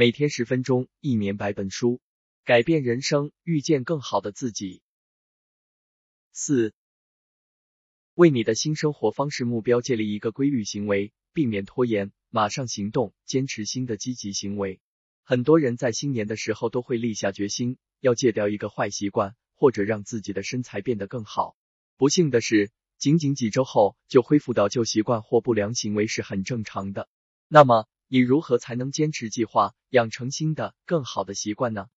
每天十分钟，一年百本书，改变人生，遇见更好的自己。四，为你的新生活方式目标建立一个规律行为，避免拖延，马上行动，坚持新的积极行为。很多人在新年的时候都会立下决心，要戒掉一个坏习惯，或者让自己的身材变得更好。不幸的是，仅仅几周后就恢复到旧习惯或不良行为是很正常的。那么，你如何才能坚持计划，养成新的、更好的习惯呢？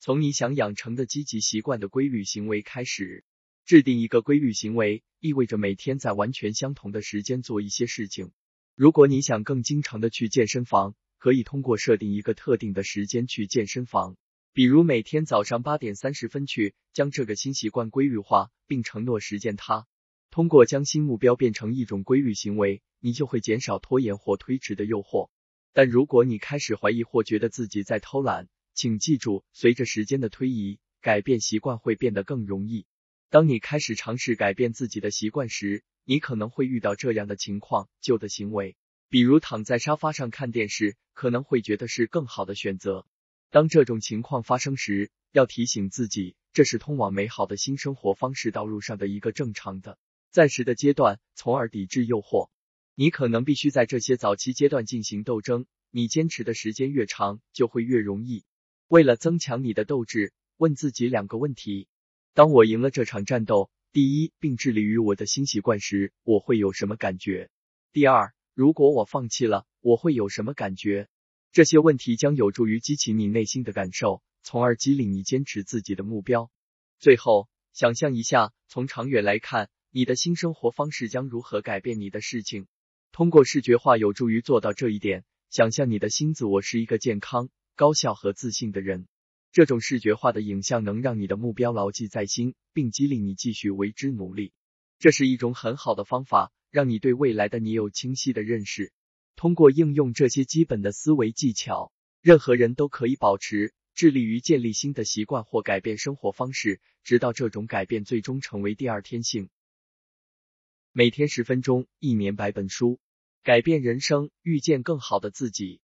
从你想养成的积极习惯的规律行为开始。制定一个规律行为，意味着每天在完全相同的时间做一些事情。如果你想更经常的去健身房，可以通过设定一个特定的时间去健身房，比如每天早上八点三十分去，将这个新习惯规律化，并承诺实践它。通过将新目标变成一种规律行为，你就会减少拖延或推迟的诱惑。但如果你开始怀疑或觉得自己在偷懒，请记住，随着时间的推移，改变习惯会变得更容易。当你开始尝试改变自己的习惯时，你可能会遇到这样的情况：旧的行为，比如躺在沙发上看电视，可能会觉得是更好的选择。当这种情况发生时，要提醒自己，这是通往美好的新生活方式道路上的一个正常的、暂时的阶段，从而抵制诱惑。你可能必须在这些早期阶段进行斗争，你坚持的时间越长，就会越容易。为了增强你的斗志，问自己两个问题：当我赢了这场战斗，第一，并致力于我的新习惯时，我会有什么感觉？第二，如果我放弃了，我会有什么感觉？这些问题将有助于激起你内心的感受，从而激励你坚持自己的目标。最后，想象一下，从长远来看，你的新生活方式将如何改变你的事情。通过视觉化有助于做到这一点。想象你的新自我是一个健康、高效和自信的人。这种视觉化的影像能让你的目标牢记在心，并激励你继续为之努力。这是一种很好的方法，让你对未来的你有清晰的认识。通过应用这些基本的思维技巧，任何人都可以保持致力于建立新的习惯或改变生活方式，直到这种改变最终成为第二天性。每天十分钟，一年百本书，改变人生，遇见更好的自己。